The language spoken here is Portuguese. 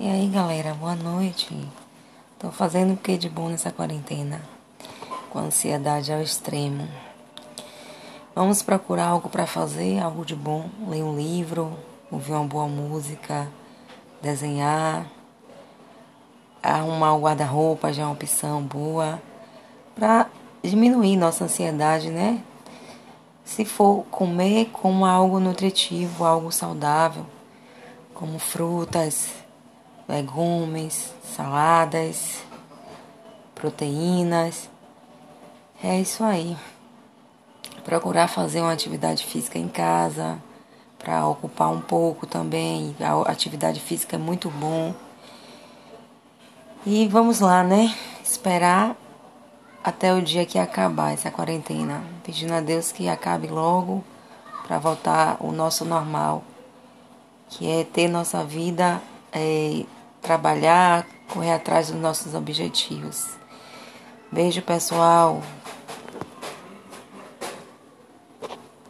E aí galera, boa noite. Tô fazendo o que de bom nessa quarentena? Com ansiedade ao extremo. Vamos procurar algo para fazer, algo de bom, ler um livro, ouvir uma boa música, desenhar, arrumar o guarda-roupa já é uma opção boa para diminuir nossa ansiedade, né? Se for comer, coma algo nutritivo, algo saudável, como frutas, legumes, saladas, proteínas. É isso aí. Procurar fazer uma atividade física em casa para ocupar um pouco também. A atividade física é muito bom. E vamos lá, né? Esperar até o dia que acabar essa quarentena, pedindo a Deus que acabe logo para voltar o nosso normal, que é ter nossa vida é, trabalhar, correr atrás dos nossos objetivos. Beijo, pessoal.